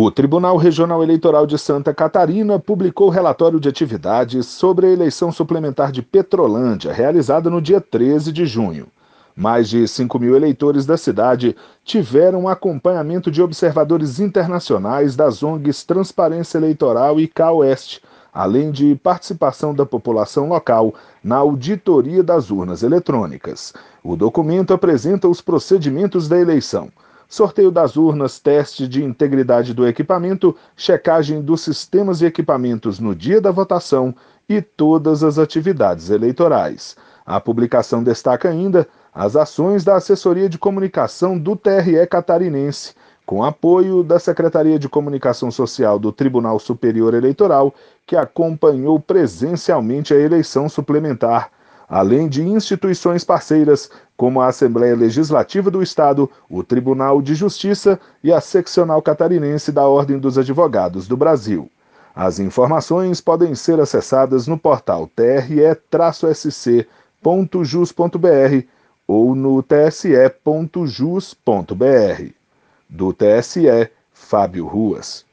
O Tribunal Regional Eleitoral de Santa Catarina publicou relatório de atividades sobre a eleição suplementar de Petrolândia, realizada no dia 13 de junho. Mais de 5 mil eleitores da cidade tiveram acompanhamento de observadores internacionais das ONGs Transparência Eleitoral e CAOeste, além de participação da população local na auditoria das urnas eletrônicas. O documento apresenta os procedimentos da eleição. Sorteio das urnas, teste de integridade do equipamento, checagem dos sistemas e equipamentos no dia da votação e todas as atividades eleitorais. A publicação destaca ainda as ações da Assessoria de Comunicação do TRE catarinense, com apoio da Secretaria de Comunicação Social do Tribunal Superior Eleitoral, que acompanhou presencialmente a eleição suplementar, além de instituições parceiras como a Assembleia Legislativa do Estado, o Tribunal de Justiça e a Seccional Catarinense da Ordem dos Advogados do Brasil. As informações podem ser acessadas no portal tre-sc.jus.br ou no tse.jus.br. Do TSE, Fábio Ruas.